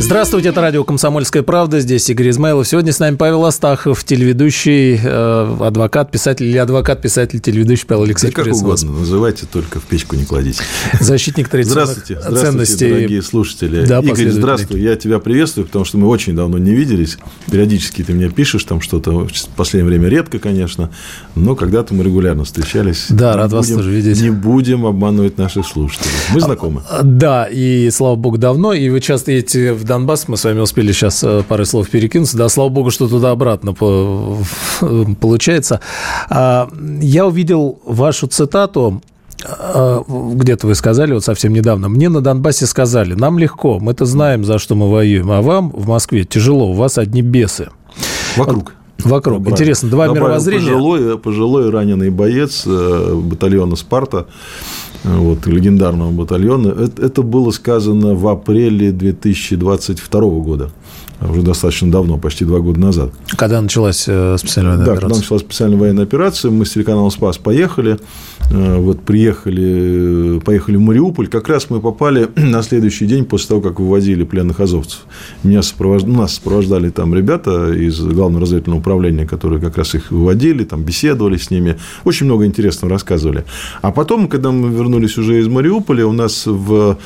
Здравствуйте, это радио «Комсомольская правда». Здесь Игорь Измайлов. Сегодня с нами Павел Астахов, телеведущий, э, адвокат, писатель или адвокат, писатель, телеведущий Павел Алексеевич. Да как угодно, называйте, только в печку не кладите. Защитник традиционных здравствуйте, здравствуйте, ценностей. дорогие слушатели. Да, Игорь, здравствуй, я тебя приветствую, потому что мы очень давно не виделись. Периодически ты мне пишешь там что-то, в последнее время редко, конечно, но когда-то мы регулярно встречались. Да, рад будем, вас тоже видеть. Не будем обманывать наших слушателей. Мы знакомы. А, да, и слава богу, давно, и вы часто едете в Донбасс, мы с вами успели сейчас э, пары слов перекинуться. Да, слава богу, что туда-обратно получается. А, я увидел вашу цитату а, где-то вы сказали вот совсем недавно, мне на Донбассе сказали, нам легко, мы-то знаем, за что мы воюем, а вам в Москве тяжело, у вас одни бесы. Вокруг. Вокруг. Добавил. Интересно, два Добавил мировоззрения. Пожилой, пожилой раненый боец э, батальона «Спарта», вот, легендарного батальона. Это, это было сказано в апреле 2022 года уже достаточно давно, почти два года назад. Когда началась э, специальная военная да, операция? когда началась специальная военная операция, мы с телеканалом «Спас» поехали, э, вот приехали, поехали в Мариуполь, как раз мы попали на следующий день после того, как вывозили пленных азовцев. Меня сопровож... Нас сопровождали там ребята из Главного разведывательного управления, которые как раз их выводили, там беседовали с ними, очень много интересного рассказывали. А потом, когда мы вернулись уже из Мариуполя, у нас в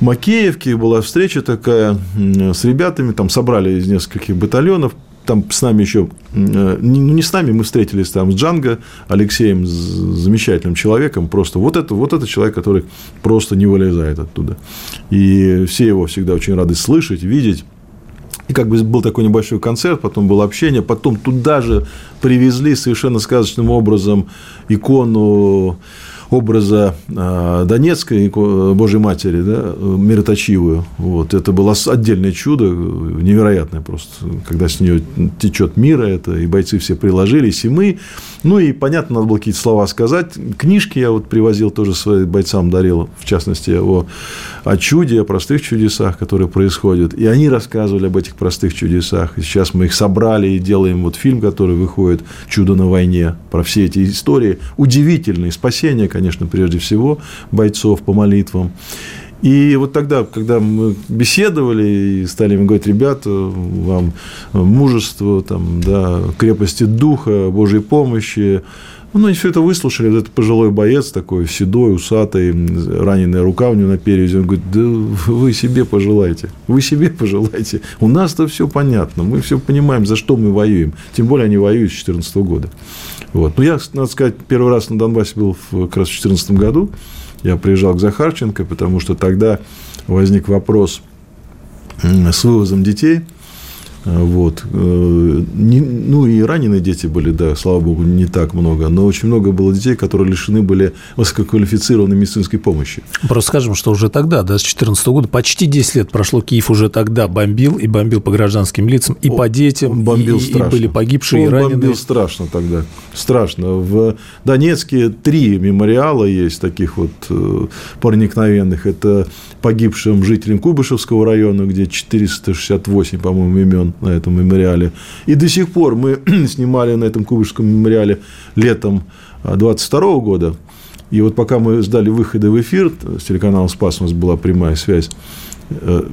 Макеевке была встреча такая с ребятами, там собрали из нескольких батальонов, там с нами еще, э, ну не с нами, мы встретились там с Джанго, Алексеем, замечательным человеком, просто вот это, вот это человек, который просто не вылезает оттуда. И все его всегда очень рады слышать, видеть. И как бы был такой небольшой концерт, потом было общение, потом туда же привезли совершенно сказочным образом икону образа а, Донецкой Божьей Матери, да, мироточивую. Вот. Это было отдельное чудо, невероятное просто, когда с нее течет мира, это и бойцы все приложились, и мы. Ну, и, понятно, надо было какие-то слова сказать. Книжки я вот привозил тоже своим бойцам, дарил, в частности, о, о чуде, о простых чудесах, которые происходят. И они рассказывали об этих простых чудесах. И сейчас мы их собрали и делаем вот фильм, который выходит «Чудо на войне», про все эти истории. Удивительные спасения, конечно, конечно, прежде всего, бойцов по молитвам. И вот тогда, когда мы беседовали и стали им говорить, ребята, вам мужество, там, да, крепости духа, Божьей помощи, ну, они все это выслушали. Вот этот пожилой боец такой, седой, усатый, раненая рука у него на перевязи. Он говорит, да вы себе пожелайте. Вы себе пожелайте. У нас-то все понятно. Мы все понимаем, за что мы воюем. Тем более, они воюют с 2014 года. Вот. Но я, надо сказать, первый раз на Донбассе был в, как раз в 2014 году. Я приезжал к Захарченко, потому что тогда возник вопрос с вывозом детей – вот. Э, не, ну, и раненые дети были, да, слава богу, не так много, но очень много было детей, которые лишены были высококвалифицированной медицинской помощи. Просто скажем, что уже тогда, да, с 2014 года, почти 10 лет прошло, Киев уже тогда бомбил, и бомбил по гражданским лицам, и О, по детям, бомбил и, страшно. и были погибшие, он и раненые. бомбил страшно тогда, страшно. В Донецке три мемориала есть таких вот э, проникновенных. Это погибшим жителям Кубышевского района, где 468, по-моему, имен на этом мемориале. И до сих пор мы снимали на этом Кубышском мемориале летом 22 а, года. И вот пока мы ждали выхода в эфир, с телеканалом «Спас» у нас была прямая связь, э,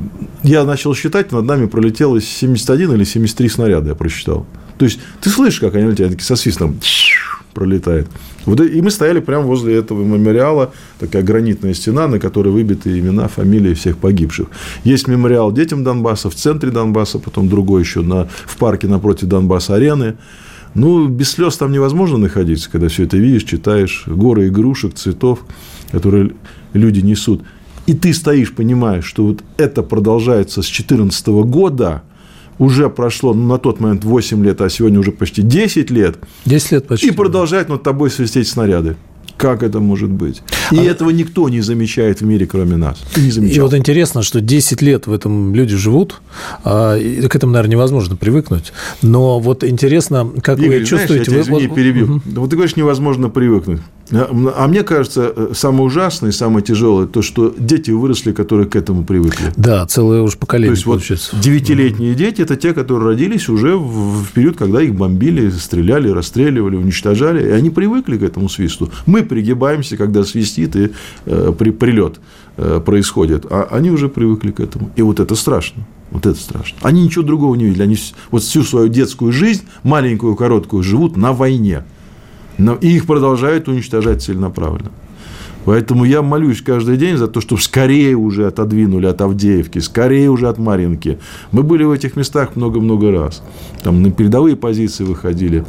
я начал считать, над нами пролетело 71 или 73 снаряда, я просчитал. То есть, ты слышишь, как они летят, со свистом пролетает. Вот, и мы стояли прямо возле этого мемориала, такая гранитная стена, на которой выбиты имена, фамилии всех погибших. Есть мемориал детям Донбасса в центре Донбасса, потом другой еще на, в парке напротив Донбасс-арены. Ну, без слез там невозможно находиться, когда все это видишь, читаешь. Горы игрушек, цветов, которые люди несут. И ты стоишь, понимаешь, что вот это продолжается с 2014 года – уже прошло ну, на тот момент 8 лет, а сегодня уже почти 10 лет. 10 лет почти. И продолжают над тобой свистеть снаряды. Как это может быть? И а... этого никто не замечает в мире, кроме нас. Не замечал. И вот интересно, что 10 лет в этом люди живут, а, и к этому, наверное, невозможно привыкнуть. Но вот интересно, как Игорь, вы чувствуете... Знаешь, я тебя, извини, перебью. Угу. Вот ты говоришь, невозможно привыкнуть. А мне кажется, э, самое ужасное, самое тяжелое, то, что дети выросли, которые к этому привыкли. Да, целое уж поколение, То есть, получается. вот девятилетние дети – это те, которые родились уже в период, когда их бомбили, стреляли, расстреливали, уничтожали, и они привыкли к этому свисту. Мы пригибаемся, когда свистит и э, при, прилет э, происходит, а они уже привыкли к этому. И вот это страшно. Вот это страшно. Они ничего другого не видели. Они вот всю свою детскую жизнь, маленькую, короткую, живут на войне. Но и их продолжают уничтожать целенаправленно. Поэтому я молюсь каждый день за то, чтобы скорее уже отодвинули от Авдеевки, скорее уже от Маринки. Мы были в этих местах много-много раз. Там на передовые позиции выходили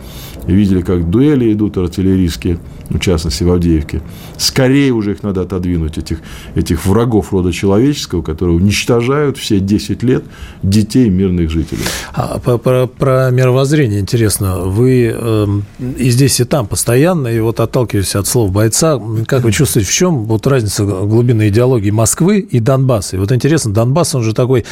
видели, как дуэли идут артиллерийские, в частности, в Авдеевке. Скорее уже их надо отодвинуть, этих, этих врагов рода человеческого, которые уничтожают все 10 лет детей мирных жителей. А, про, про, про мировоззрение интересно. Вы э, и здесь, и там постоянно, и вот отталкиваясь от слов бойца, как вы чувствуете, в чем вот разница глубины идеологии Москвы и Донбасса? И вот интересно, Донбасс, он же такой,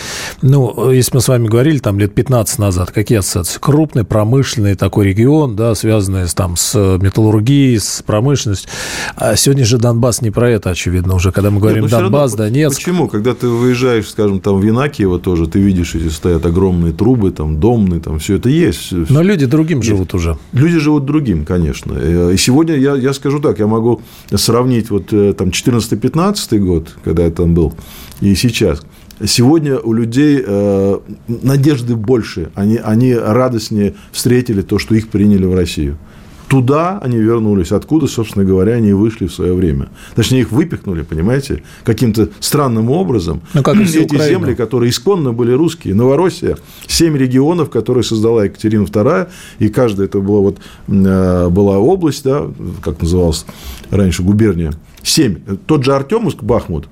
ну, если мы с вами говорили там лет 15 назад, какие ассоциации? Крупный, промышленный такой регион, да, связанный там с металлургией, с промышленностью. А сегодня же Донбасс не про это, очевидно, уже, когда мы говорим Нет, ну, Донбасс, равно, Донецк. Почему? Когда ты выезжаешь, скажем, там в Инакиево тоже, ты видишь, эти стоят огромные трубы, там, домные, там, все это есть. Но люди другим есть. живут уже. Люди живут другим, конечно. Э, и сегодня я, я скажу так, я могу сравнить вот э, там 14-15 год, когда я там был, и сейчас. Сегодня у людей э, надежды больше, они, они радостнее встретили то, что их приняли в Россию. Туда они вернулись, откуда, собственно говоря, они вышли в свое время. Точнее, их выпихнули, понимаете, каким-то странным образом. Ну, как Эти Украина. земли, которые исконно были русские, Новороссия, семь регионов, которые создала Екатерина II, и каждая это была, вот, э, была область, да, как называлась раньше, губерния, семь. Тот же Артемовск, Бахмут,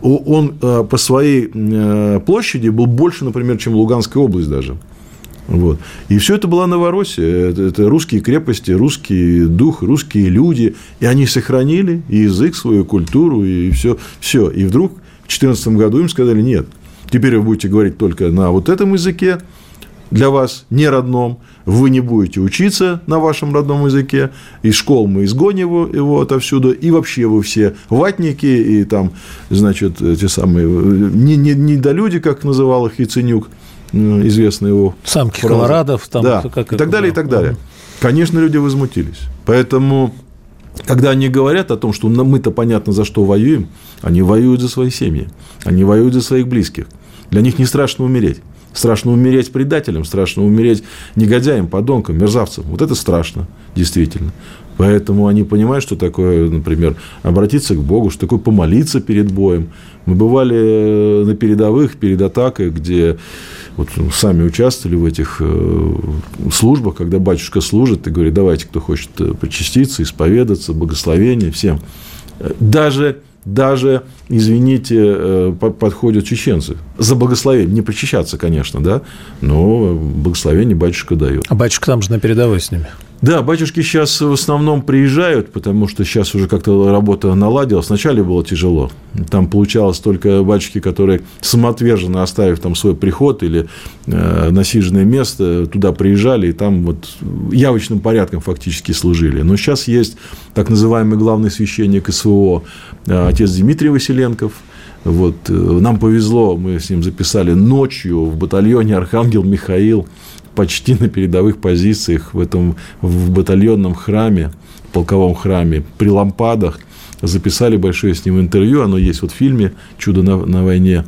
он э, по своей э, площади был больше, например, чем Луганская область даже. Вот. И все это была Новороссия. Это, это русские крепости, русский дух, русские люди. И они сохранили и язык, свою культуру, и все. все. И вдруг в 2014 году им сказали, нет, теперь вы будете говорить только на вот этом языке, для вас не родном, вы не будете учиться на вашем родном языке, из школ мы изгоним его, его отовсюду, и вообще вы все ватники, и там, значит, те самые не, не, недолюди, как называл их Яценюк, известный его. Самки фраза. колорадов, там, да, как и так далее, и так далее. Конечно, люди возмутились. Поэтому, когда они говорят о том, что мы-то понятно за что воюем, они воюют за свои семьи, они воюют за своих близких. Для них не страшно умереть. Страшно умереть предателем, страшно умереть негодяем, подонком, мерзавцем. Вот это страшно, действительно. Поэтому они понимают, что такое, например, обратиться к Богу, что такое помолиться перед боем. Мы бывали э, на передовых, перед атакой, где вот сами участвовали в этих э, службах, когда батюшка служит и говорит, давайте, кто хочет э, причаститься, исповедаться, благословение всем. Даже даже, извините, подходят чеченцы. За благословение. Не причащаться, конечно, да, но благословение батюшка дает. А батюшка там же на передовой с ними. Да, батюшки сейчас в основном приезжают, потому что сейчас уже как-то работа наладилась. Вначале было тяжело. Там получалось только батюшки, которые самоотверженно оставив там свой приход или э, насиженное место, туда приезжали и там вот явочным порядком фактически служили. Но сейчас есть так называемый главный священник СВО, э, отец Дмитрий Василенков. Вот, э, нам повезло, мы с ним записали ночью в батальоне Архангел Михаил почти на передовых позициях в этом в батальонном храме, полковом храме, при лампадах. Записали большое с ним интервью, оно есть вот в фильме «Чудо на, на войне».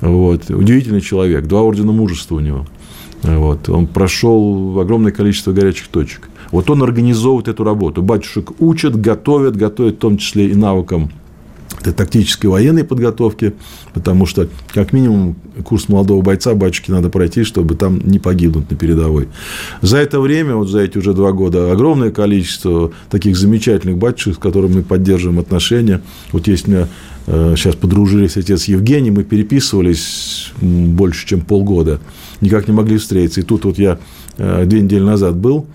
Вот. Удивительный человек, два ордена мужества у него. Вот. Он прошел огромное количество горячих точек. Вот он организовывает эту работу. Батюшек учат, готовят, готовят в том числе и навыкам тактической военной подготовки, потому что, как минимум, курс молодого бойца батюшки надо пройти, чтобы там не погибнуть на передовой. За это время, вот за эти уже два года, огромное количество таких замечательных батюшек, с которыми мы поддерживаем отношения. Вот есть у меня э, сейчас подружились отец Евгений, мы переписывались больше, чем полгода, никак не могли встретиться. И тут вот я э, две недели назад был,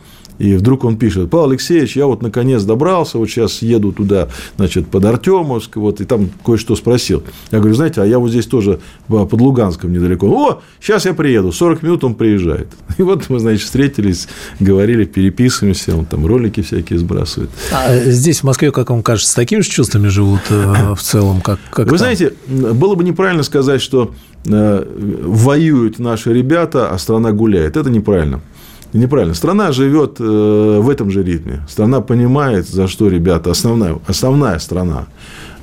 И вдруг он пишет, Павел Алексеевич, я вот наконец добрался, вот сейчас еду туда, значит, под Артемовск, вот, и там кое-что спросил. Я говорю, знаете, а я вот здесь тоже под Луганском недалеко. О, сейчас я приеду, 40 минут он приезжает. И вот мы, значит, встретились, говорили, переписываемся, он там ролики всякие сбрасывает. А здесь, в Москве, как вам кажется, с такими же чувствами живут э, в целом, как, как Вы там? знаете, было бы неправильно сказать, что э, воюют наши ребята, а страна гуляет. Это неправильно. Неправильно. Страна живет э, в этом же ритме. Страна понимает, за что ребята, основная, основная страна.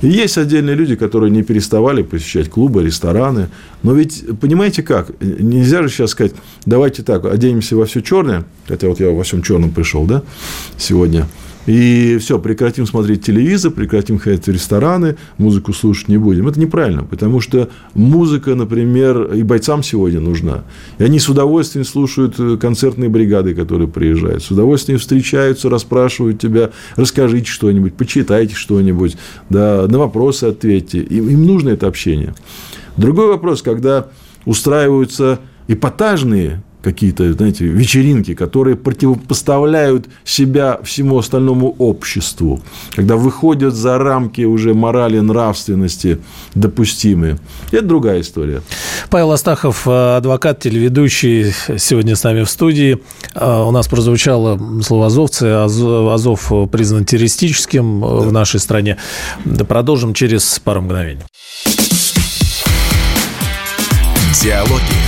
И есть отдельные люди, которые не переставали посещать клубы, рестораны. Но ведь, понимаете как, нельзя же сейчас сказать, давайте так, оденемся во все черное, хотя вот я во всем черном пришел, да, сегодня – и все, прекратим смотреть телевизор, прекратим ходить в рестораны, музыку слушать не будем. Это неправильно, потому что музыка, например, и бойцам сегодня нужна. И они с удовольствием слушают э, концертные бригады, которые приезжают, с удовольствием встречаются, расспрашивают тебя, расскажите что-нибудь, почитайте что-нибудь, да, на вопросы ответьте. Им, им нужно это общение. Другой вопрос, когда устраиваются эпатажные какие-то, знаете, вечеринки, которые противопоставляют себя всему остальному обществу, когда выходят за рамки уже морали, нравственности допустимые. Это другая история. Павел Астахов, э, адвокат, телеведущий, сегодня с нами в студии. Э, у нас прозвучало слово «азовцы». Азов признан террористическим э, да. в нашей стране. Продолжим через пару мгновений. Диалоги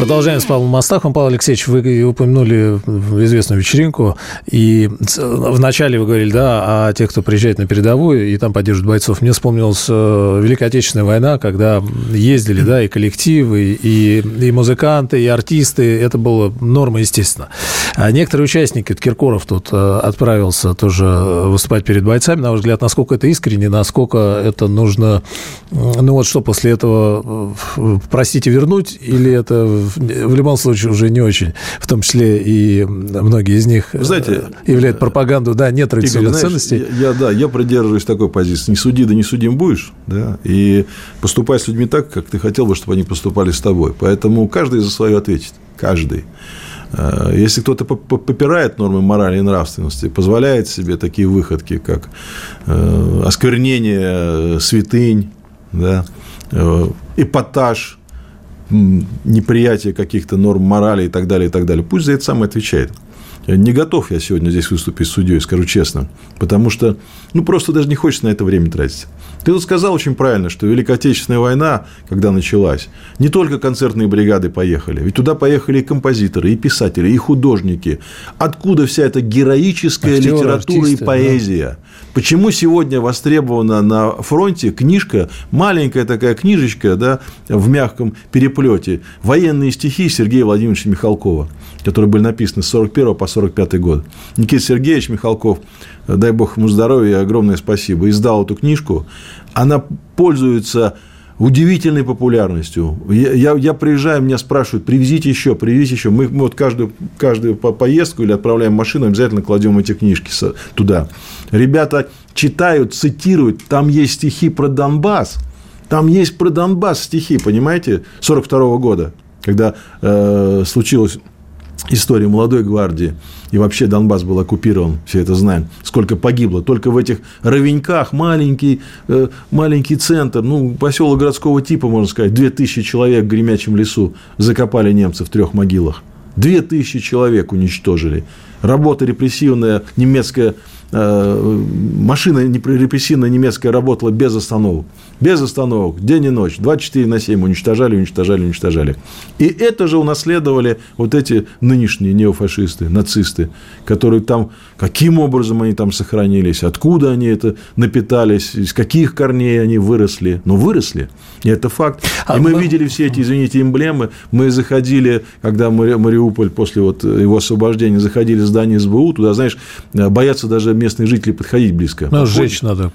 Продолжаем с Павлом Астахом. Павел Алексеевич, вы упомянули известную вечеринку, и вначале вы говорили, да, о тех, кто приезжает на передовую и там поддерживает бойцов. Мне вспомнилась э, Великая Отечественная война, когда ездили, да, и коллективы, и, и музыканты, и артисты. Это было норма, естественно. А некоторые участники, Киркоров тут э, отправился тоже выступать перед бойцами. На ваш взгляд, насколько это искренне, насколько это нужно, ну вот что после этого, э, простите, вернуть, или это в любом случае уже не очень, в том числе и многие из них Вы знаете, э, являют пропаганду, да, нет традиционных Игорь, знаешь, ценностей. Я, да, я придерживаюсь такой позиции. Не суди, да не судим будешь, да, и поступай с людьми так, как ты хотел бы, чтобы они поступали с тобой. Поэтому каждый за свое ответит. Каждый. Э, если кто-то попирает нормы морали и нравственности, позволяет себе такие выходки, как э, осквернение святынь, да, эпатаж неприятие каких-то норм морали и так далее, и так далее. Пусть за это сам отвечает. Не готов я сегодня здесь выступить судьей, скажу честно. Потому что, ну, просто даже не хочется на это время тратить. Ты тут сказал очень правильно, что Великая Отечественная война, когда началась, не только концертные бригады поехали. Ведь туда поехали и композиторы, и писатели, и художники. Откуда вся эта героическая Актеры, литература артисты, и поэзия? Да. Почему сегодня востребована на фронте книжка, маленькая такая книжечка, да, в мягком переплете, военные стихи Сергея Владимировича Михалкова, которые были написаны с 41 по 45 год. Никита Сергеевич Михалков, дай бог ему здоровья огромное спасибо, издал эту книжку. Она пользуется удивительной популярностью. Я, я, я приезжаю, меня спрашивают, привезите еще, привезите еще. Мы, мы вот каждую, каждую поездку или отправляем машину, обязательно кладем эти книжки туда. Ребята читают, цитируют, там есть стихи про Донбасс. Там есть про Донбасс стихи, понимаете, 42 -го года, когда э, случилось история молодой гвардии, и вообще Донбасс был оккупирован, все это знаем, сколько погибло. Только в этих ровеньках маленький, э, маленький центр, ну, поселок городского типа, можно сказать, 2000 человек в Гремячем лесу закопали немцы в трех могилах. Две тысячи человек уничтожили. Работа репрессивная немецкая Э, машина репрессивная немецкая работала без остановок. Без остановок, день и ночь, 24 на 7 уничтожали, уничтожали, уничтожали. И это же унаследовали вот эти нынешние неофашисты, нацисты, которые там, каким образом они там сохранились, откуда они это напитались, из каких корней они выросли. Но выросли, и это факт. И мы видели все эти, извините, эмблемы. Мы заходили, когда Мариуполь после вот его освобождения, заходили здание СБУ, туда, знаешь, боятся даже местные жители подходить близко. Ну, сжечь надо.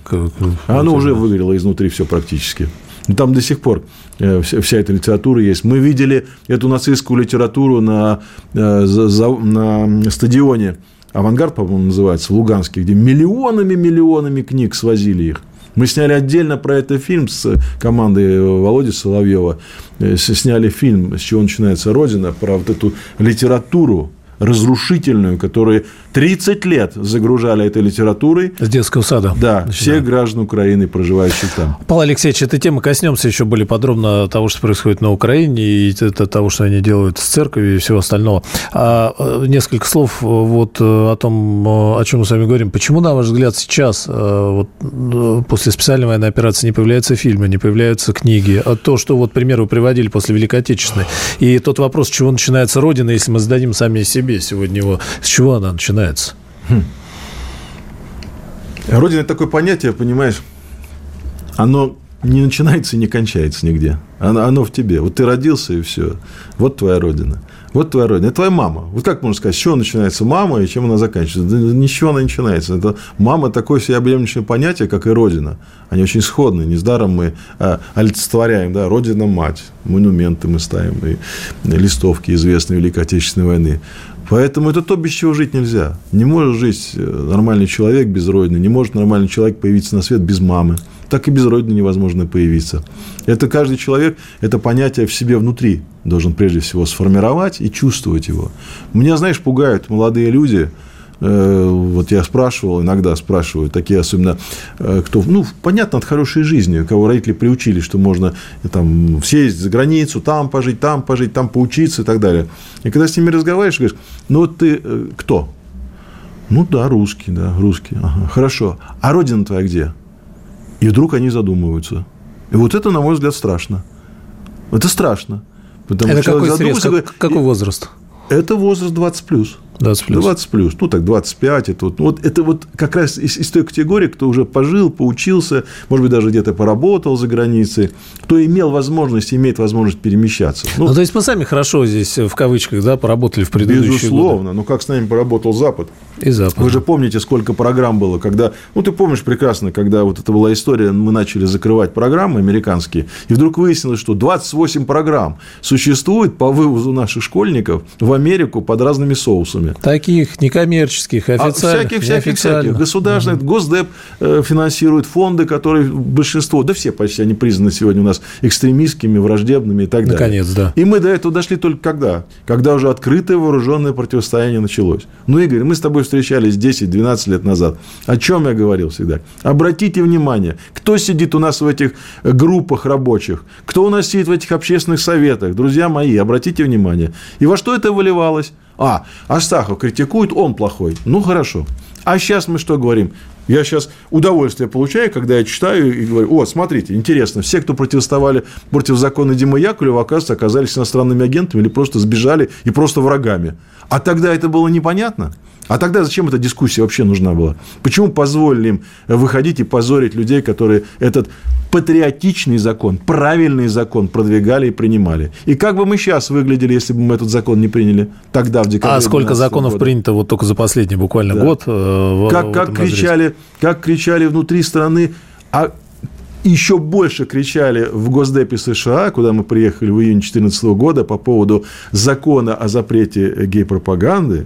А оно уже выгорело изнутри все практически. Там до сих пор э, вся эта литература есть. Мы видели эту нацистскую литературу на, э, на стадионе «Авангард», по-моему, называется, в Луганске, где миллионами-миллионами книг свозили их. Мы сняли отдельно про это фильм с командой Володи Соловьева. Э, сняли фильм «С чего начинается Родина» про вот эту литературу разрушительную, которую 30 лет загружали этой литературой. С детского сада. Да, всех граждан Украины, проживающих там. Павел Алексеевич, этой темы коснемся еще более подробно того, что происходит на Украине, и того, что они делают с церковью и всего остального. А, э, несколько слов э, вот э, о том, о чем мы с вами говорим. Почему, на ваш взгляд, сейчас, вот, после специальной военной операции, не появляются фильмы, не появляются книги? А то, что, вот, пример вы приводили после Великой Отечественной, и тот вопрос, с чего начинается Родина, если мы зададим сами себе сегодня его, с чего она начинается? Хм. Родина – это такое понятие, понимаешь, оно не начинается и не кончается нигде. Оно, оно в тебе. Вот ты родился, и все. Вот твоя родина. Вот твоя родина. Это твоя мама. Вот как можно сказать, с чего начинается мама и чем она заканчивается? Да ничего она начинается. Это мама такое всеобъемлющее понятие, как и родина. Они очень сходны. Недаром мы а, олицетворяем, да, родина мать. Монументы мы ставим, и листовки известной Великой Отечественной войны. Поэтому это то, без чего жить нельзя. Не может жить э, нормальный человек без родины, не может нормальный человек появиться на свет без мамы. Так и без родины невозможно появиться. Это каждый человек, это понятие в себе внутри должен прежде всего сформировать и чувствовать его. Меня, знаешь, пугают молодые люди – вот я спрашивал, иногда спрашиваю, такие особенно, э, кто, ну, понятно, от хорошей жизни, кого родители приучили, что можно э, там съездить за границу, там пожить, там пожить, там поучиться и так далее. И когда с ними разговариваешь, говоришь, ну, вот ты кто? Ну, да, русский, да, русский. Ага, хорошо. А родина твоя где? И вдруг они задумываются. И вот это, на мой взгляд, страшно. Это страшно. Потому это какой срез, как, какой возраст? Это возраст 20 плюс. 20 плюс. 20 плюс. Ну, так, 25. Это вот, вот, это вот как раз из, из той категории, кто уже пожил, поучился, может быть, даже где-то поработал за границей, кто имел возможность, имеет возможность перемещаться. Ну, ну, то есть, мы сами хорошо здесь, в кавычках, да, поработали в предыдущие Безусловно. Годы. Ну, как с нами поработал Запад. И Запад. Вы же помните, сколько программ было, когда... Ну, ты помнишь прекрасно, когда вот это была история, мы начали закрывать программы американские, и вдруг выяснилось, что 28 программ существует по вывозу наших школьников в Америку под разными соусами. Таких некоммерческих, официальных, а всяких, всяких, всяких. Государственных, угу. Госдеп э, финансирует фонды, которые большинство, да все почти, они признаны сегодня у нас экстремистскими, враждебными и так далее. Наконец, да. И мы до этого дошли только когда? Когда уже открытое вооруженное противостояние началось. Ну, Игорь, мы с тобой встречались 10-12 лет назад. О чем я говорил всегда? Обратите внимание, кто сидит у нас в этих группах рабочих, кто у нас сидит в этих общественных советах. Друзья мои, обратите внимание. И во что это выливалось? А, Астахов критикует, он плохой. Ну, хорошо. А сейчас мы что говорим? Я сейчас удовольствие получаю, когда я читаю и говорю, о, смотрите, интересно, все, кто протестовали против закона Димы Яковлева, оказывается, оказались иностранными агентами или просто сбежали и просто врагами. А тогда это было непонятно. А тогда зачем эта дискуссия вообще нужна была? Почему позволили им выходить и позорить людей, которые этот патриотичный закон, правильный закон продвигали и принимали? И как бы мы сейчас выглядели, если бы мы этот закон не приняли тогда, в декабре А сколько законов года? принято вот только за последний буквально да. год? Э, как, в как, кричали, как кричали внутри страны, а еще больше кричали в Госдепе США, куда мы приехали в июне 2014 года по поводу закона о запрете гей-пропаганды,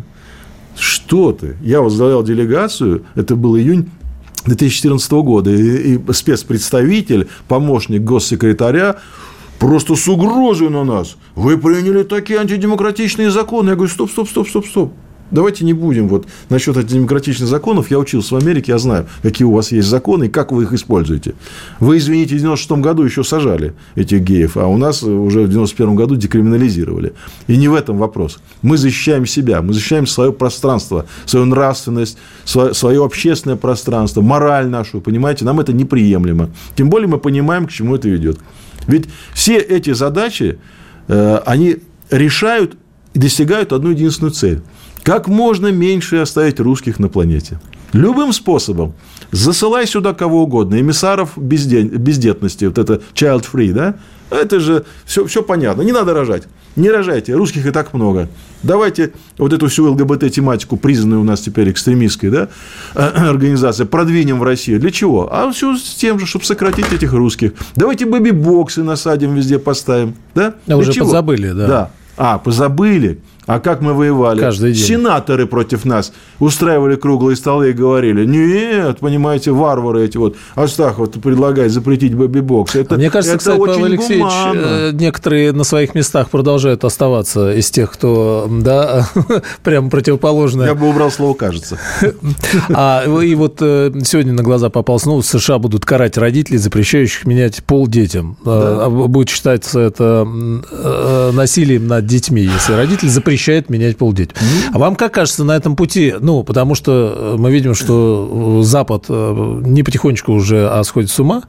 что ты? Я возглавлял делегацию, это был июнь 2014 года, и, и спецпредставитель, помощник госсекретаря просто с угрозой на нас. Вы приняли такие антидемократичные законы. Я говорю, стоп, стоп, стоп, стоп, стоп. Давайте не будем вот насчет этих демократичных законов. Я учился в Америке, я знаю, какие у вас есть законы и как вы их используете. Вы, извините, в 96 году еще сажали этих геев, а у нас уже в 91 году декриминализировали. И не в этом вопрос. Мы защищаем себя, мы защищаем свое пространство, свою нравственность, свое, свое общественное пространство, мораль нашу, понимаете, нам это неприемлемо. Тем более мы понимаем, к чему это ведет. Ведь все эти задачи, э, они решают и достигают одну единственную цель – как можно меньше оставить русских на планете. Любым способом. Засылай сюда кого угодно. Эмиссаров безден... бездетности. Вот это child free, да? Это же все, все понятно. Не надо рожать. Не рожайте. Русских и так много. Давайте вот эту всю ЛГБТ-тематику, признанную у нас теперь экстремистской да, организацией, продвинем в Россию. Для чего? А все с тем же, чтобы сократить этих русских. Давайте бэби-боксы насадим, везде поставим. Да? А уже чего? позабыли, да. Да. А, позабыли. А как мы воевали? Каждый день. Сенаторы против нас устраивали круглые столы и говорили, нет, понимаете, варвары эти вот, Астахов предлагает запретить бэби-бокс. Это, а мне кажется, это кстати, очень Павел Алексеевич, гуманно. э, некоторые на своих местах продолжают оставаться из тех, кто, да, прямо противоположное. Я бы убрал слово «кажется». А и вот э, сегодня на глаза попался, ну, в США будут карать родителей, запрещающих менять пол детям. Да. Будет считаться это э, насилием над детьми, если родитель запрещает менять пол детям. Mm-hmm. А вам как кажется на этом пути? Ну, потому что мы видим, что Запад не потихонечку уже а сходит с ума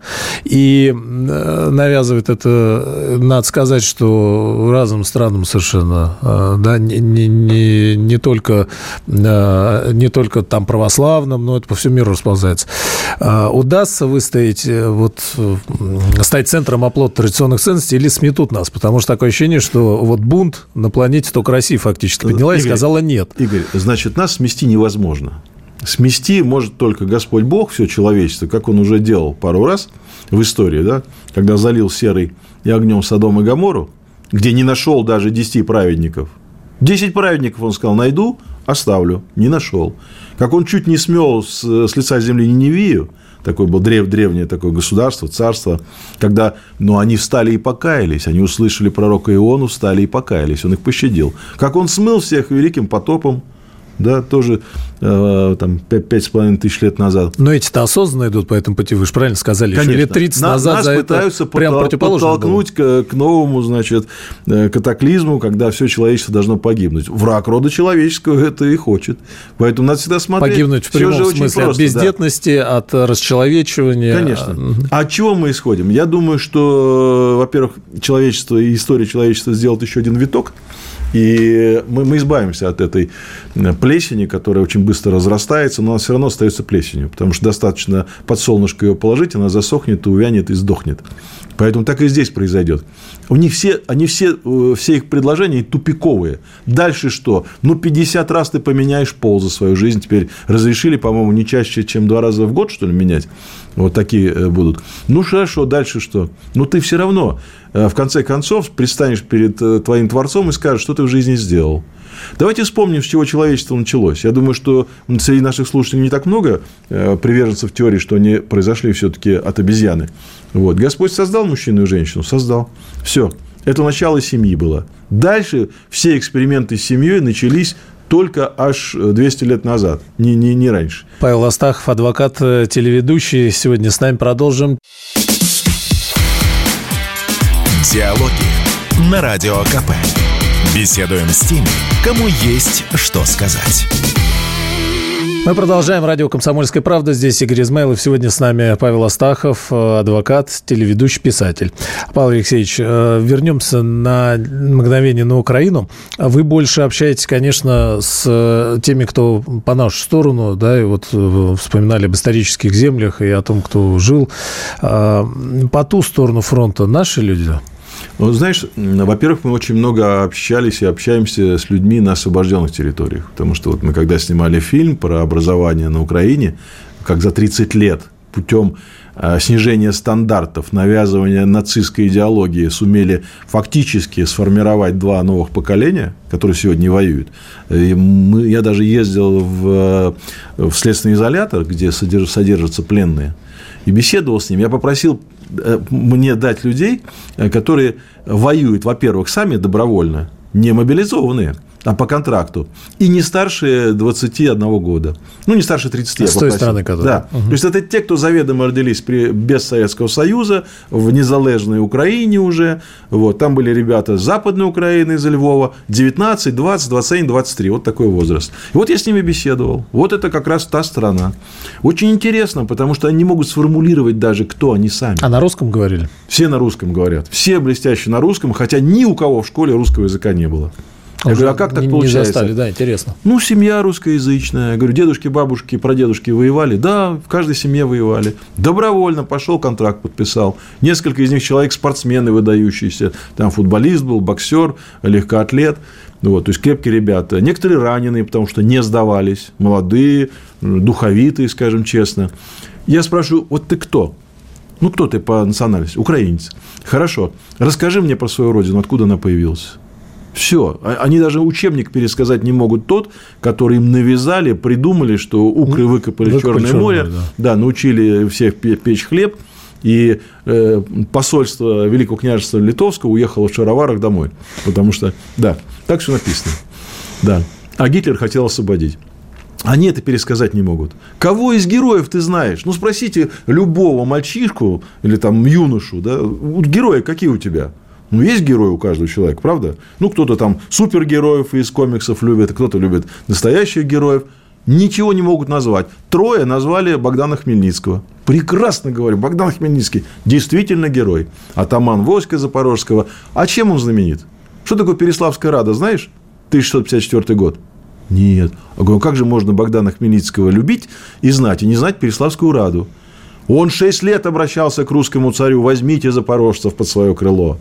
и навязывает это, надо сказать, что разным странам совершенно, да, не, не, не только не только там православным, но это по всему миру расползается. Удастся выстоять, вот, стать центром оплота традиционных ценностей или сметут нас? Потому что такое ощущение, что вот бунт на планете только Россия фактически подняла Игорь, и сказала нет. Игорь, значит, нас смести невозможно. Смести может только Господь Бог, все человечество, как он уже делал пару раз в истории, да, когда залил серый и огнем Содом и Гамору, где не нашел даже 10 праведников. 10 праведников, он сказал, найду, оставлю. Не нашел. Как он чуть не смел с, с лица земли Ниневию, такое было древ, древнее такое государство, царство, когда ну, они встали и покаялись, они услышали пророка Иону, встали и покаялись, он их пощадил. Как он смыл всех великим потопом, да, тоже э, там пять с половиной тысяч лет назад. Но эти-то осознанно идут по этому пути, вы же правильно сказали, Конечно. лет 30 нас, назад нас за пытаются это прям подтолкнуть к, к новому, значит, э, катаклизму, когда все человечество должно погибнуть. Враг рода человеческого это и хочет. Поэтому надо всегда смотреть. Погибнуть в прямом смысле просто, от бездетности, да. от расчеловечивания. Конечно. А от чего мы исходим? Я думаю, что, во-первых, человечество и история человечества сделает еще один виток – и мы, мы избавимся от этой плесени, которая очень быстро разрастается, но она все равно остается плесенью, потому что достаточно под солнышко ее положить, она засохнет, увянет и сдохнет. Поэтому так и здесь произойдет. У них все, они все, э, все их предложения тупиковые. Дальше что? Ну, 50 раз ты поменяешь пол за свою жизнь. Теперь разрешили, по-моему, не чаще, чем два раза в год, что ли, менять. Вот такие э, будут. Ну, хорошо, дальше что? Ну, ты все равно, э, в конце концов, предстанешь перед твоим Творцом и скажешь, что ты в жизни сделал. Давайте вспомним, с чего человечество началось. Я думаю, что среди наших слушателей не так много приверженцев теории, что они произошли все-таки от обезьяны. Вот. Господь создал мужчину и женщину? Создал. Все. Это начало семьи было. Дальше все эксперименты с семьей начались только аж 200 лет назад, не, не, не раньше. Павел Астахов, адвокат, э, телеведущий. Сегодня с нами продолжим. Диалоги на Радио КП. Беседуем с теми, кому есть что сказать. Мы продолжаем. Радио «Комсомольская правда». Здесь Игорь Измайлов. Сегодня с нами Павел Астахов, адвокат, телеведущий, писатель. Павел Алексеевич, э, вернемся на мгновение на Украину. Вы больше общаетесь, конечно, с теми, кто по нашу сторону, да, и вот э, вспоминали об исторических землях и о том, кто жил. По ту сторону фронта наши люди? Ну, знаешь, во-первых, мы очень много общались и общаемся с людьми на освобожденных территориях. Потому что вот мы когда снимали фильм про образование на Украине, как за 30 лет путем э, снижения стандартов, навязывания нацистской идеологии сумели фактически сформировать два новых поколения, которые сегодня воюют. И мы, я даже ездил в, в следственный изолятор, где содержатся пленные, и беседовал с ним. Я попросил Э, мне дать людей, э, которые воюют, во-первых, сами добровольно, не мобилизованные – а по контракту, и не старше 21 года. Ну, не старше 30. С той стороны, которая. Да. Угу. То есть, это те, кто заведомо родились при, без Советского Союза, в незалежной Украине уже. Вот. Там были ребята с Западной Украины, из Львова, 19, 20, 27, 23. Вот такой возраст. И вот я с ними беседовал. Вот это как раз та страна. Очень интересно, потому что они не могут сформулировать даже, кто они сами. А на русском говорили? Все на русском говорят. Все блестящие на русском, хотя ни у кого в школе русского языка не было. Я говорю, а как так не, получается? Не застали, да, интересно. Ну, семья русскоязычная. Я говорю, дедушки, бабушки, прадедушки воевали? Да, в каждой семье воевали. Добровольно пошел, контракт подписал. Несколько из них человек спортсмены выдающиеся. Там футболист был, боксер, легкоатлет. Вот, то есть крепкие ребята. Некоторые раненые, потому что не сдавались. Молодые, духовитые, скажем честно. Я спрашиваю, вот ты кто? Ну, кто ты по национальности? Украинец. Хорошо. Расскажи мне про свою родину, откуда она появилась. Все. А, они даже учебник пересказать не могут тот, который им навязали, придумали, что укры выкопали, выкопали Черное море, да. да, научили всех печь хлеб, и э, посольство Великого княжества Литовского уехало в шароварах домой. Потому что, да, так все написано. Да. А Гитлер хотел освободить. Они это пересказать не могут. Кого из героев ты знаешь? Ну, спросите любого мальчишку или там юношу, да, герои какие у тебя? Ну, есть герои у каждого человека, правда? Ну, кто-то там супергероев из комиксов любит, кто-то любит настоящих героев. Ничего не могут назвать. Трое назвали Богдана Хмельницкого. Прекрасно говорю, Богдан Хмельницкий действительно герой. Атаман войска Запорожского. А чем он знаменит? Что такое Переславская Рада, знаешь? 1654 год. Нет. Я говорю, как же можно Богдана Хмельницкого любить и знать, и не знать Переславскую Раду? Он шесть лет обращался к русскому царю, возьмите запорожцев под свое крыло.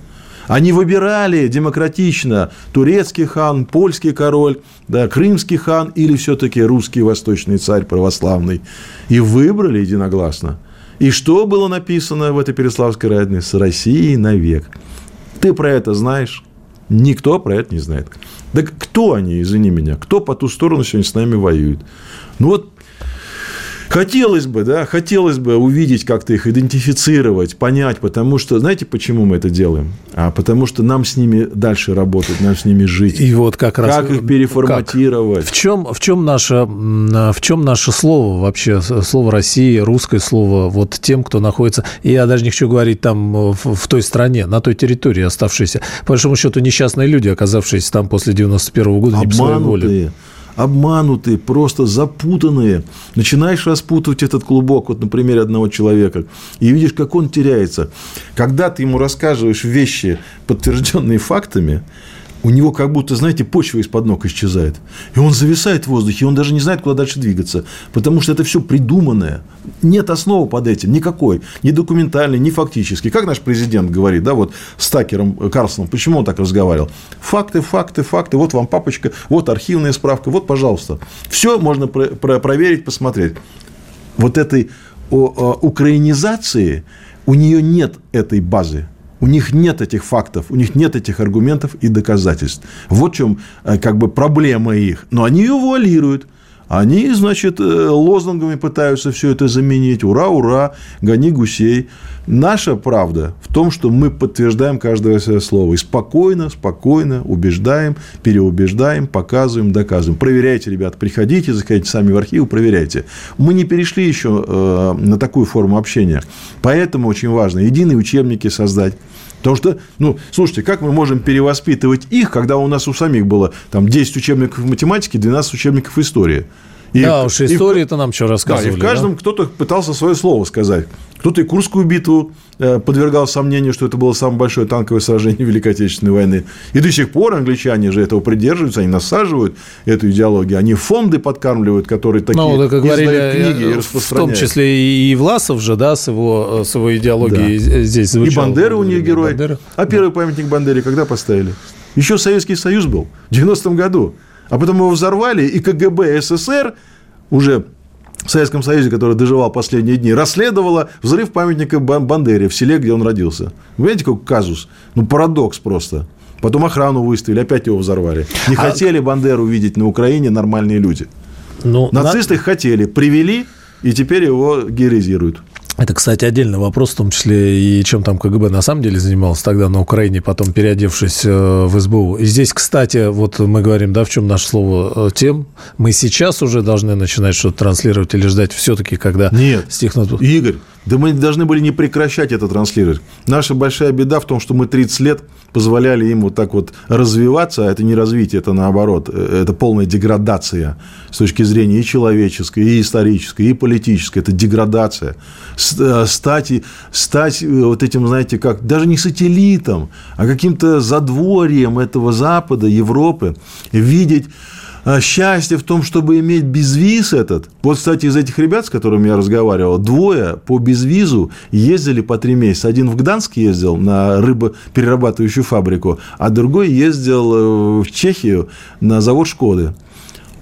Они выбирали демократично турецкий хан, польский король, да, крымский хан или все-таки русский восточный царь православный. И выбрали единогласно. И что было написано в этой Переславской Радине? С Россией навек. Ты про это знаешь? Никто про это не знает. Так кто они, извини меня, кто по ту сторону сегодня с нами воюет? Ну вот Хотелось бы, да, хотелось бы увидеть, как-то их идентифицировать, понять, потому что, знаете, почему мы это делаем? А потому что нам с ними дальше работать, нам с ними жить. И вот как раз... Как их переформатировать. Как? В, чем, в, чем наше, в чем наше слово вообще, слово России, русское слово, вот тем, кто находится, я даже не хочу говорить там в, в той стране, на той территории оставшиеся, по большому счету несчастные люди, оказавшиеся там после 91 -го года, Обманутые. не по своей воле обманутые, просто запутанные. Начинаешь распутывать этот клубок, вот на примере одного человека, и видишь, как он теряется. Когда ты ему рассказываешь вещи, подтвержденные фактами, у него как будто, знаете, почва из-под ног исчезает. И он зависает в воздухе, и он даже не знает, куда дальше двигаться. Потому что это все придуманное. Нет основы под этим никакой. Ни документальной, ни фактической. Как наш президент говорит, да, вот с Такером э, Карлсоном, почему он так разговаривал? Факты, факты, факты. Вот вам папочка, вот архивная справка, вот, пожалуйста. Все можно про- про- проверить, посмотреть. Вот этой о, о, украинизации у нее нет этой базы. У них нет этих фактов, у них нет этих аргументов и доказательств. Вот в чем э, как бы проблема их. Но они ее вуалируют. Они, значит, э, лозунгами пытаются все это заменить. Ура, ура, гони гусей. Наша правда в том, что мы подтверждаем каждое свое слово. И спокойно, спокойно убеждаем, переубеждаем, показываем, доказываем. Проверяйте, ребят, приходите, заходите сами в архив, проверяйте. Мы не перешли еще э, на такую форму общения. Поэтому очень важно единые учебники создать. Потому что, ну, слушайте, как мы можем перевоспитывать их, когда у нас у самих было там 10 учебников математики, 12 учебников истории? И, да, уж истории это нам что рассказывали. Да, и в каждом да? кто-то пытался свое слово сказать. Кто-то и Курскую битву э, подвергал сомнению, что это было самое большое танковое сражение Великой Отечественной войны. И до сих пор англичане же этого придерживаются, они насаживают эту идеологию. Они фонды подкармливают, которые такие ну, как говорили, книги и распространяют. В том числе и Власов же, да, с его, с его идеологией да. здесь звучал. И Бандера у них герой. Бандера. А первый памятник Бандере когда поставили? Еще Советский Союз был, в 90-м году. А потом его взорвали, и КГБ СССР уже в Советском Союзе, который доживал последние дни, расследовала взрыв памятника Бандере в селе, где он родился. Вы понимаете, какой казус? Ну, парадокс просто. Потом охрану выставили, опять его взорвали. Не а... хотели Бандеру видеть на Украине нормальные люди. Ну, Нацисты на... хотели, привели, и теперь его героизируют. Это, кстати, отдельный вопрос, в том числе и чем там КГБ на самом деле занимался тогда на Украине, потом переодевшись э, в СБУ. И здесь, кстати, вот мы говорим, да, в чем наше слово э, тем. Мы сейчас уже должны начинать что-то транслировать или ждать все-таки, когда Нет, стихнут... Игорь, да мы должны были не прекращать это транслировать. Наша большая беда в том, что мы 30 лет позволяли им вот так вот развиваться, а это не развитие, это наоборот, э, это полная деградация с точки зрения и человеческой, и исторической, и политической, это деградация. Э, стать, стать э, вот этим, знаете, как, даже не сателлитом, а каким-то задворьем этого Запада, Европы, видеть счастье в том, чтобы иметь безвиз этот. Вот, кстати, из этих ребят, с которыми я разговаривал, двое по безвизу ездили по три месяца. Один в Гданск ездил на рыбоперерабатывающую фабрику, а другой ездил э, в Чехию на завод «Шкоды».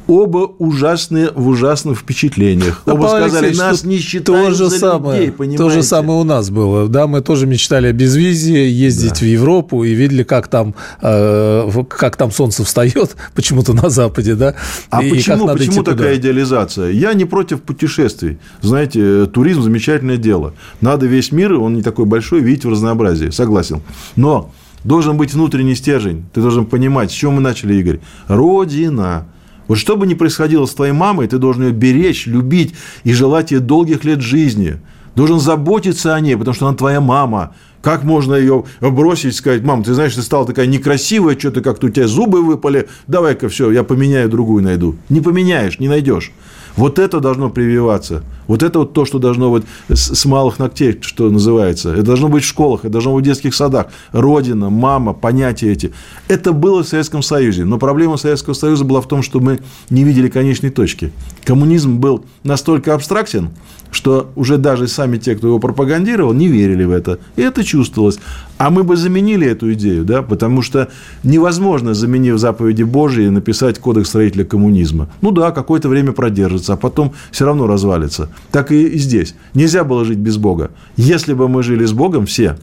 Оба ужасные в ужасных впечатлениях. Да, оба Павел сказали, Алексеевич, нас не считают то же за самое, людей, То понимаете? же самое у нас было. Да, мы тоже мечтали о безвизии, ездить в Европу и видели, как там, э, как там солнце встает почему-то на Западе, да. А и почему, надо почему идти туда. такая идеализация? Я не против путешествий. Знаете, э, туризм – замечательное дело. Надо весь мир, он не такой большой, видеть в разнообразии. Согласен. Но должен быть внутренний стержень. Ты должен понимать, с чего мы начали, Игорь. Родина. Вот что бы ни происходило с твоей мамой, ты должен ее беречь, любить и желать ей долгих лет жизни. Должен заботиться о ней, потому что она твоя мама. Как можно ее бросить и сказать, мам, ты знаешь, ты стала такая некрасивая, что-то как-то у тебя зубы выпали, давай-ка все, я поменяю другую найду. Не поменяешь, не найдешь. Вот это должно прививаться. Вот это вот то, что должно быть с, малых ногтей, что называется. Это должно быть в школах, это должно быть в детских садах. Родина, мама, понятия эти. Это было в Советском Союзе. Но проблема Советского Союза была в том, что мы не видели конечной точки. Коммунизм был настолько абстрактен, что уже даже сами те, кто его пропагандировал, не верили в это. И это чувствовалось. А мы бы заменили эту идею, да, потому что невозможно, заменив заповеди Божьи, написать кодекс строителя коммунизма. Ну да, какое-то время продержится, а потом все равно развалится. Так и здесь. Нельзя было жить без Бога. Если бы мы жили с Богом все,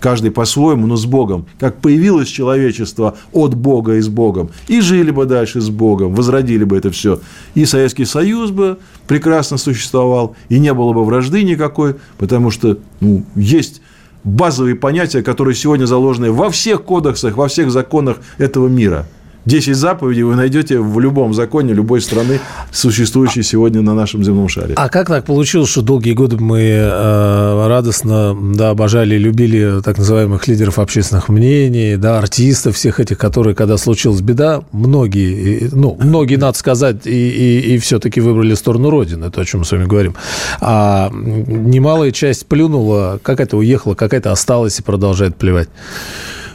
каждый по-своему, но с Богом, как появилось человечество от Бога и с Богом, и жили бы дальше с Богом, возродили бы это все. И Советский Союз бы прекрасно существовал, и не было бы вражды никакой, потому что ну, есть базовые понятия, которые сегодня заложены во всех кодексах, во всех законах этого мира. 10 заповедей вы найдете в любом законе любой страны, существующей сегодня на нашем земном шаре. А как так получилось, что долгие годы мы э, радостно да, обожали любили так называемых лидеров общественных мнений, да, артистов всех этих, которые, когда случилась беда, многие, ну, многие, надо сказать, и, и, и все-таки выбрали сторону Родины, то, о чем мы с вами говорим. А немалая часть плюнула, какая-то уехала, какая-то осталась и продолжает плевать.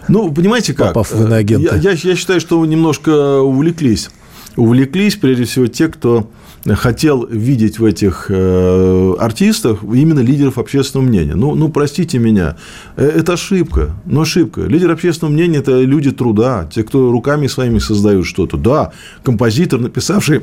Ну, понимаете как? Попав в иноагента. Я, я, я считаю, что вы немножко увлеклись. Увлеклись, прежде всего, те, кто хотел видеть в этих э, артистах именно лидеров общественного мнения. Ну, ну, простите меня, э, это ошибка. Ну, ошибка. Лидер общественного мнения – это люди труда, те, кто руками своими создают что-то. Да, композитор, написавший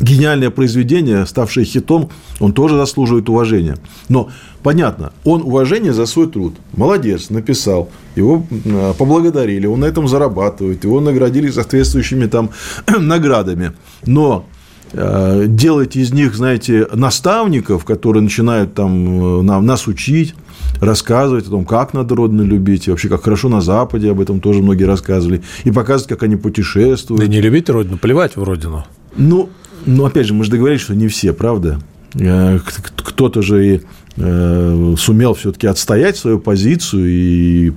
гениальное произведение, ставшее хитом, он тоже заслуживает уважения. Но понятно, он уважение за свой труд. Молодец, написал. Его э, поблагодарили, он на этом зарабатывает, его наградили соответствующими там наградами. Но э, делать из них, знаете, наставников, которые начинают там э, нас учить, рассказывать о том, как надо родину любить, и вообще, как хорошо на Западе, об этом тоже многие рассказывали, и показывать, как они путешествуют. Да не любить родину, плевать в родину. Ну, ну, опять же, мы же договорились, что не все, правда? Кто-то же и сумел все-таки отстоять свою позицию и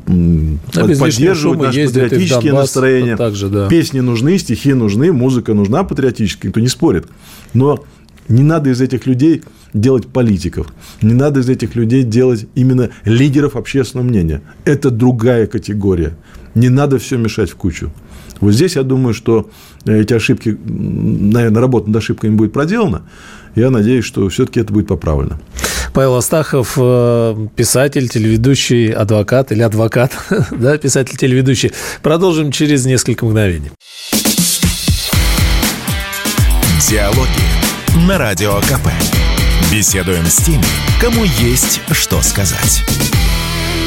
А поддерживать наши патриотические Донбасс настроения. также, да. Песни нужны, стихи нужны, музыка нужна патриотическая, никто не спорит. Но не надо из этих людей делать политиков. Не надо из этих людей делать именно лидеров общественного мнения. Это другая категория. Не надо все мешать в кучу. Вот здесь я думаю, что эти ошибки, наверное, работа над ошибками будет проделана. Я надеюсь, что все-таки это будет поправлено. Павел Астахов, э, писатель, телеведущий, адвокат или адвокат, да, писатель, телеведущий. Продолжим через несколько мгновений. Диалоги на Радио КП. Беседуем с теми, кому есть что сказать.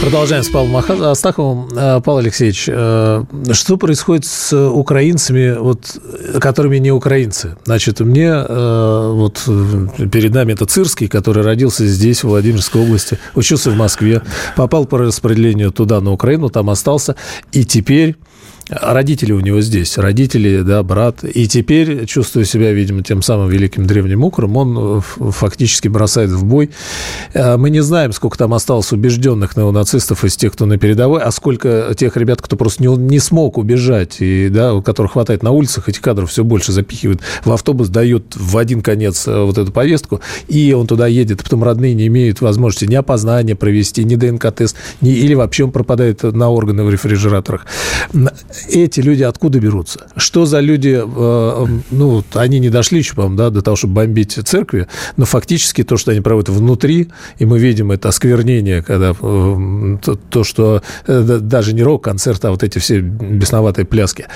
Продолжаем с Павлом Астаховым. Э, Павел Алексеевич, э, что происходит с украинцами, вот, которыми не украинцы? Значит, мне э, вот перед нами это Цирский, который родился здесь, в Владимирской области, учился в Москве, попал по распределению туда, на Украину, там остался, и теперь Родители у него здесь, родители, да, брат. И теперь, чувствуя себя, видимо, тем самым великим древним укром, он фактически бросает в бой. Мы не знаем, сколько там осталось убежденных неонацистов из тех, кто на передовой, а сколько тех ребят, кто просто не, не смог убежать, и, да, у которых хватает на улицах, этих кадров все больше запихивают в автобус, дают в один конец вот эту повестку, и он туда едет, потом родные не имеют возможности ни опознания провести, ни ДНК-тест, ни, или вообще он пропадает на органы в рефрижераторах эти люди откуда берутся? Что за люди, э, ну, они не дошли еще, по да, до того, чтобы бомбить церкви, но фактически то, что они проводят внутри, и мы видим это осквернение, когда э, то, что даже не рок-концерт, а вот эти все бесноватые пляски.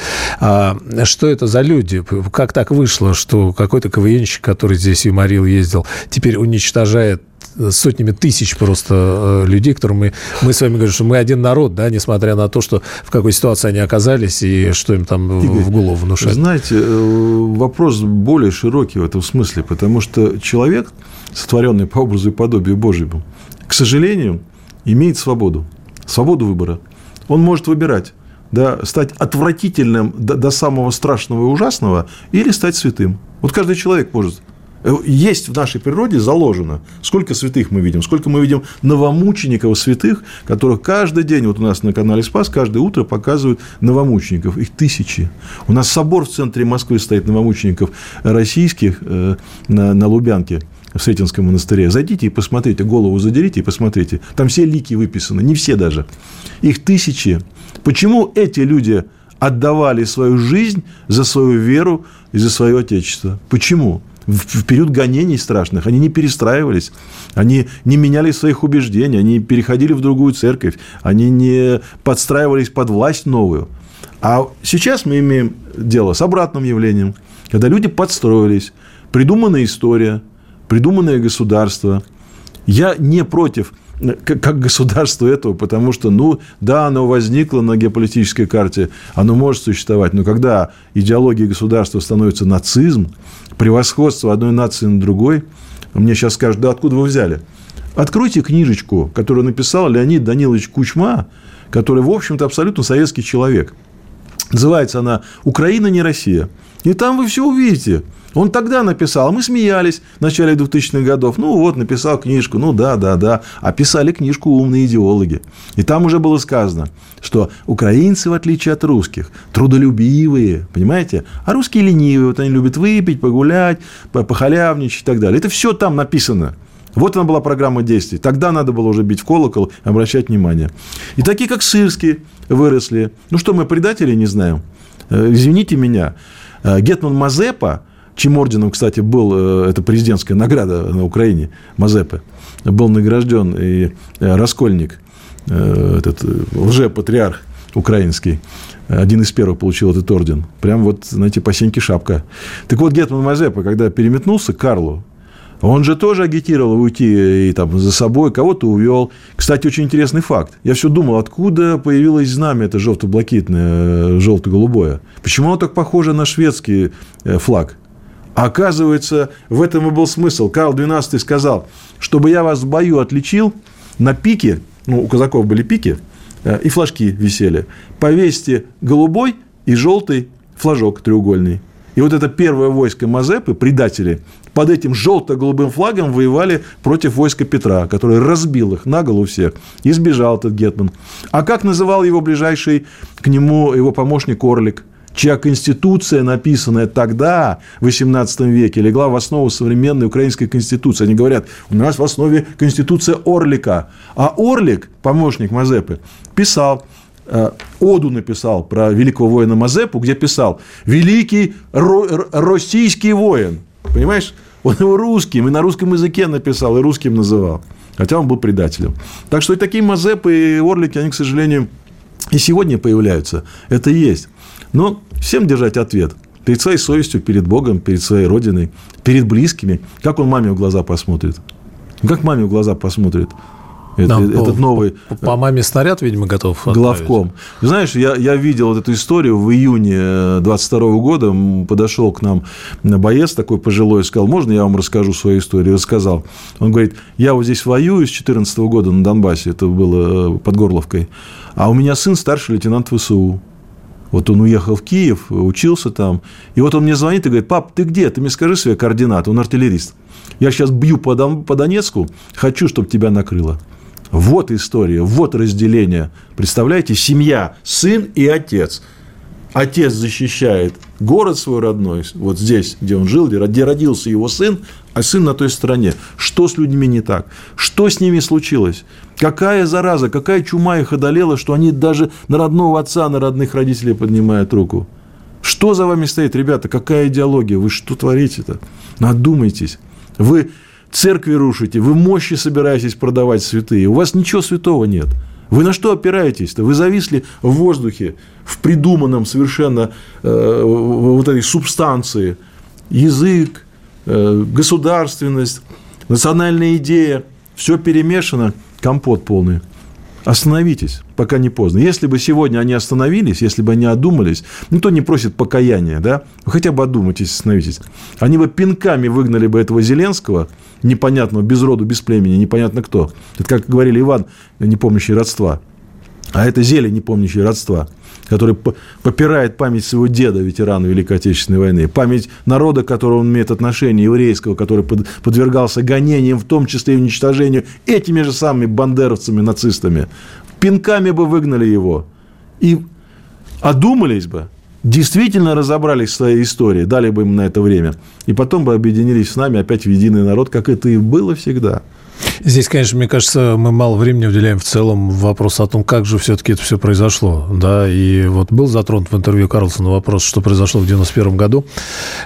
А что это за люди? Как так вышло, что какой-то КВНщик, который здесь юморил, ездил, теперь уничтожает сотнями тысяч просто э, людей, которым мы, мы с вами говорим, что мы один народ, да, несмотря на то, что в какой ситуации они оказались и что им там Игорь, в голову внушают. Знаете, э, вопрос более широкий в этом смысле, потому что человек, сотворенный по образу и подобию Божьему, к сожалению, имеет свободу, свободу выбора. Он может выбирать, да, стать отвратительным до, до самого страшного и ужасного или стать святым. Вот каждый человек может есть в нашей природе заложено. Сколько святых мы видим, сколько мы видим новомучеников святых, которых каждый день, вот у нас на канале Спас, каждое утро показывают новомучеников. Их тысячи. У нас собор в центре Москвы стоит новомучеников российских э, на, на Лубянке в Сретенском монастыре. Зайдите и посмотрите, голову задерите и посмотрите. Там все лики выписаны, не все даже. Их тысячи. Почему эти люди отдавали свою жизнь за свою веру и за свое отечество? Почему? В период гонений страшных, они не перестраивались, они не меняли своих убеждений, они переходили в другую церковь, они не подстраивались под власть новую. А сейчас мы имеем дело с обратным явлением, когда люди подстроились, придуманная история, придуманное государство. Я не против как государство этого, потому что, ну, да, оно возникло на геополитической карте, оно может существовать, но когда идеология государства становится нацизм, превосходство одной нации над другой, мне сейчас скажут, да откуда вы взяли? Откройте книжечку, которую написал Леонид Данилович Кучма, который, в общем-то, абсолютно советский человек. Называется она «Украина не Россия». И там вы все увидите – он тогда написал, а мы смеялись в начале 2000-х годов. Ну, вот, написал книжку, ну, да, да, да. А писали книжку умные идеологи. И там уже было сказано, что украинцы, в отличие от русских, трудолюбивые, понимаете? А русские ленивые, вот они любят выпить, погулять, похалявничать и так далее. Это все там написано. Вот она была программа действий. Тогда надо было уже бить в колокол, обращать внимание. И такие, как Сырские, выросли. Ну что, мы предатели не знаем? Э, извините меня. Э, Гетман Мазепа чьим орденом, кстати, был, э, это президентская награда на Украине, Мазепы, был награжден и э, Раскольник, э, этот лже-патриарх украинский, один из первых получил этот орден. Прям вот, знаете, по сеньке шапка. Так вот, Гетман Мазепа, когда переметнулся к Карлу, он же тоже агитировал уйти и там за собой, кого-то увел. Кстати, очень интересный факт. Я все думал, откуда появилось знамя это желто-блакитное, желто-голубое. Почему оно так похоже на шведский флаг? Оказывается, в этом и был смысл. Карл XII сказал, чтобы я вас в бою отличил, на пике, ну, у казаков были пики, э, и флажки висели, повесьте голубой и желтый флажок треугольный. И вот это первое войско Мазепы, предатели, под этим желто-голубым флагом воевали против войска Петра, который разбил их на голову всех. И сбежал этот Гетман. А как называл его ближайший к нему его помощник Орлик? Чья конституция, написанная тогда, в XVIII веке, легла в основу современной украинской конституции. Они говорят, у нас в основе конституция Орлика. А Орлик, помощник Мазепы, писал, э, Оду написал про великого воина Мазепу, где писал «Великий российский воин». Понимаешь? Он его русским, и на русском языке написал, и русским называл. Хотя он был предателем. Так что и такие Мазепы и Орлики, они, к сожалению, и сегодня появляются. Это есть. Но всем держать ответ. Перед своей совестью, перед Богом, перед своей Родиной, перед близкими. Как он маме в глаза посмотрит? Как маме в глаза посмотрит? Это, да, этот по, новый... По, по маме снаряд, видимо, готов Главком. Знаешь, я, я видел вот эту историю в июне 22 года. Подошел к нам боец такой пожилой, сказал, можно я вам расскажу свою историю? Рассказал. Он говорит, я вот здесь воюю с 14 года на Донбассе, это было э, под Горловкой, а у меня сын старший лейтенант ВСУ. Вот он уехал в Киев, учился там. И вот он мне звонит и говорит, пап, ты где? Ты мне скажи свои координаты. Он артиллерист. Я сейчас бью по, по Донецку, хочу, чтобы тебя накрыло. Вот история, вот разделение. Представляете, семья, сын и отец. Отец защищает город свой родной, вот здесь, где он жил, где родился его сын, а сын на той стороне. Что с людьми не так? Что с ними случилось? Какая зараза, какая чума их одолела, что они даже на родного отца, на родных родителей поднимают руку? Что за вами стоит, ребята? Какая идеология? Вы что творите-то? Надумайтесь. Вы церкви рушите, вы мощи собираетесь продавать святые. У вас ничего святого нет. Вы на что опираетесь-то? Вы зависли в воздухе, в придуманном совершенно э, вот этой субстанции. Язык, государственность, национальная идея. Все перемешано, компот полный. Остановитесь, пока не поздно. Если бы сегодня они остановились, если бы они одумались, никто не просит покаяния, да? Вы хотя бы одумайтесь, остановитесь. Они бы пинками выгнали бы этого Зеленского, непонятного, без роду, без племени, непонятно кто. Это, как говорили Иван, не помнящий родства. А это зелье, не помнящее родства, который попирает память своего деда, ветерана Великой Отечественной войны, память народа, к которому он имеет отношение, еврейского, который подвергался гонениям, в том числе и уничтожению этими же самыми бандеровцами, нацистами. Пинками бы выгнали его. И одумались бы, действительно разобрались в своей истории, дали бы им на это время, и потом бы объединились с нами опять в единый народ, как это и было всегда – Здесь, конечно, мне кажется, мы мало времени уделяем в целом вопросу о том, как же все-таки это все произошло. Да, и вот был затронут в интервью Карлсона вопрос, что произошло в 91 году.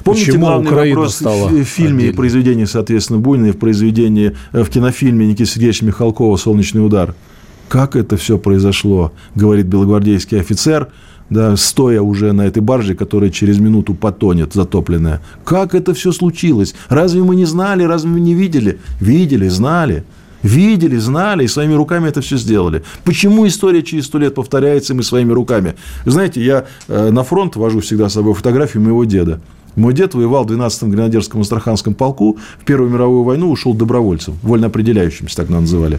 Помните Почему главный Украина вопрос стала в фильме отдельно? и произведении, соответственно, Буйной, в произведении, в кинофильме Никиты Сергеевича Михалкова «Солнечный удар». Как это все произошло, говорит белогвардейский офицер – да, стоя уже на этой барже, которая через минуту потонет, затопленная. Как это все случилось? Разве мы не знали, разве мы не видели? Видели, знали. Видели, знали и своими руками это все сделали. Почему история через сто лет повторяется, и мы своими руками? Знаете, я э, на фронт вожу всегда с собой фотографию моего деда. Мой дед воевал в 12-м гренадерском Астраханском полку, в Первую мировую войну ушел добровольцем, вольно определяющимся, так называли.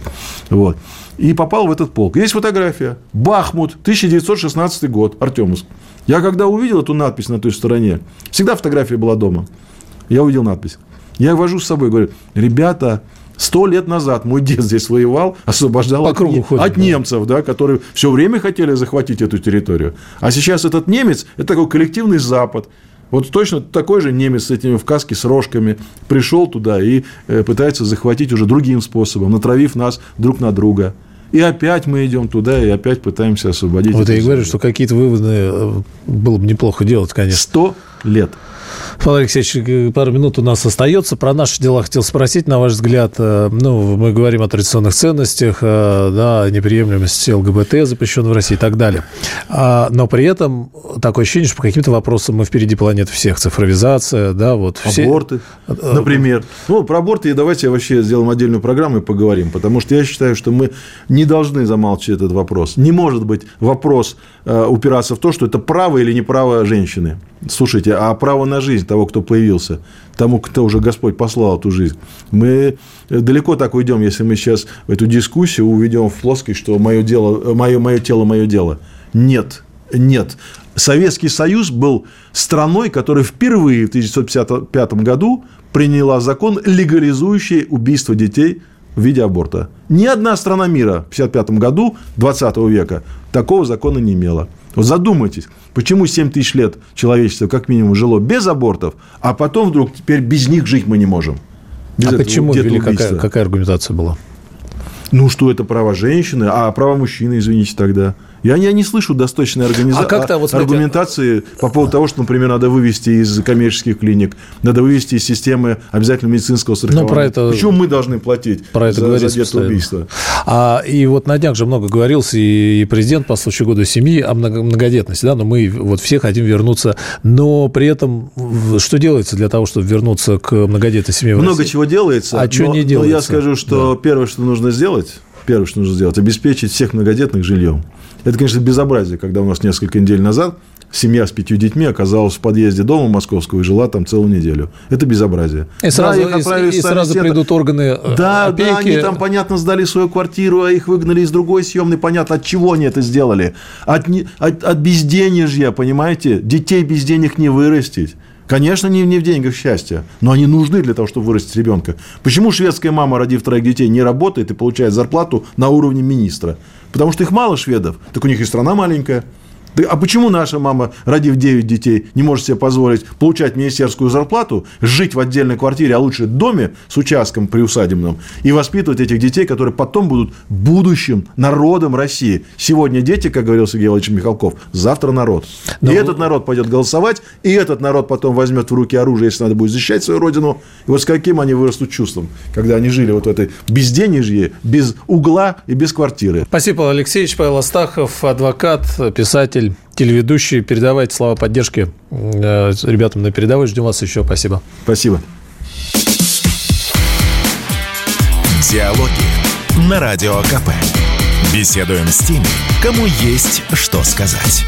Вот. И попал в этот полк. Есть фотография. Бахмут, 1916 год, Артемовск. Я когда увидел эту надпись на той стороне, всегда фотография была дома. Я увидел надпись. Я вожу с собой, говорю, ребята, Сто лет назад мой дед здесь воевал, освобождал от, ходит, от да. немцев, да, которые все время хотели захватить эту территорию. А сейчас этот немец – это такой коллективный Запад. Вот точно такой же немец с этими в каске, с рожками, пришел туда и э, пытается захватить уже другим способом, натравив нас друг на друга. И опять мы идем туда, и опять пытаемся освободить. Вот я и говорю, что какие-то выводы э, было бы неплохо делать, конечно. Сто лет. Павел Алексеевич, э, пару минут у нас остается. Про наши дела хотел спросить, на ваш взгляд, э, ну, мы говорим о традиционных ценностях, э, да, неприемлемости ЛГБТ, запрещенной в России и так далее. А, но при этом такое ощущение, что по каким-то вопросам мы впереди планеты всех. Цифровизация, да, вот. Все... Аборты, например. Ну, про аборты давайте вообще сделаем отдельную программу и поговорим, потому что я считаю, что мы не должны замалчивать этот вопрос. Не может быть вопрос упираться в то, что это право или не право женщины. Слушайте, а право на жизнь того, кто появился, тому, кто уже Господь послал эту жизнь. Мы далеко так уйдем, если мы сейчас эту дискуссию уведем в плоскость, что мое, дело, мое, мое тело, мое дело. Нет, нет. Советский Союз был страной, которая впервые в 1955 году приняла закон, легализующий убийство детей в виде аборта. Ни одна страна мира в 1955 году 20 века такого закона не имела. Вот задумайтесь, почему 7 тысяч лет человечество как минимум жило без абортов, а потом вдруг теперь без них жить мы не можем. Без а почему ввели, какая, какая аргументация была? Ну, что это права женщины, а права мужчины, извините, тогда. Я, я не слышу достаточной организа... а вот, смотрите... аргументации по поводу того, что, например, надо вывести из коммерческих клиник, надо вывести из системы обязательного медицинского страхования. Ну, про это... Почему мы должны платить про это за, за убийство? А, и вот на днях же много говорился, и президент по случаю года семьи о многодетности, да, но мы вот все хотим вернуться, но при этом что делается для того, чтобы вернуться к многодетной семье Много России? чего делается, а что не делается? Но я скажу, что да. первое, что нужно сделать, первое, что нужно сделать, обеспечить всех многодетных жильем. Это, конечно, безобразие, когда у нас несколько недель назад семья с пятью детьми оказалась в подъезде дома московского и жила там целую неделю. Это безобразие. И сразу, да, и, и сразу придут органы э, Да, опеки. да, они там, понятно, сдали свою квартиру, а их выгнали из другой съемной. Понятно, от чего они это сделали. От, от, от безденежья, понимаете? Детей без денег не вырастить. Конечно, не, не в деньгах счастья, но они нужны для того, чтобы вырастить ребенка. Почему шведская мама, родив троих детей, не работает и получает зарплату на уровне министра? Потому что их мало шведов, так у них и страна маленькая. А почему наша мама, родив 9 детей, не может себе позволить получать министерскую зарплату, жить в отдельной квартире, а лучше доме с участком приусадебным, и воспитывать этих детей, которые потом будут будущим народом России? Сегодня дети, как говорил Сергей Владимирович Михалков, завтра народ. Но... И этот народ пойдет голосовать, и этот народ потом возьмет в руки оружие, если надо будет защищать свою родину. И вот с каким они вырастут чувством, когда они жили вот в этой безденежье, без угла и без квартиры. Спасибо, Павел Алексеевич. Павел Астахов, адвокат, писатель, телеведущий. Передавайте слова поддержки э, ребятам на передовой. Ждем вас еще. Спасибо. Спасибо. Диалоги на Радио КП. Беседуем с теми, кому есть что сказать.